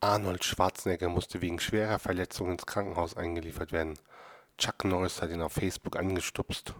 Arnold Schwarzenegger musste wegen schwerer Verletzung ins Krankenhaus eingeliefert werden. Chuck Norris hat ihn auf Facebook angestupst.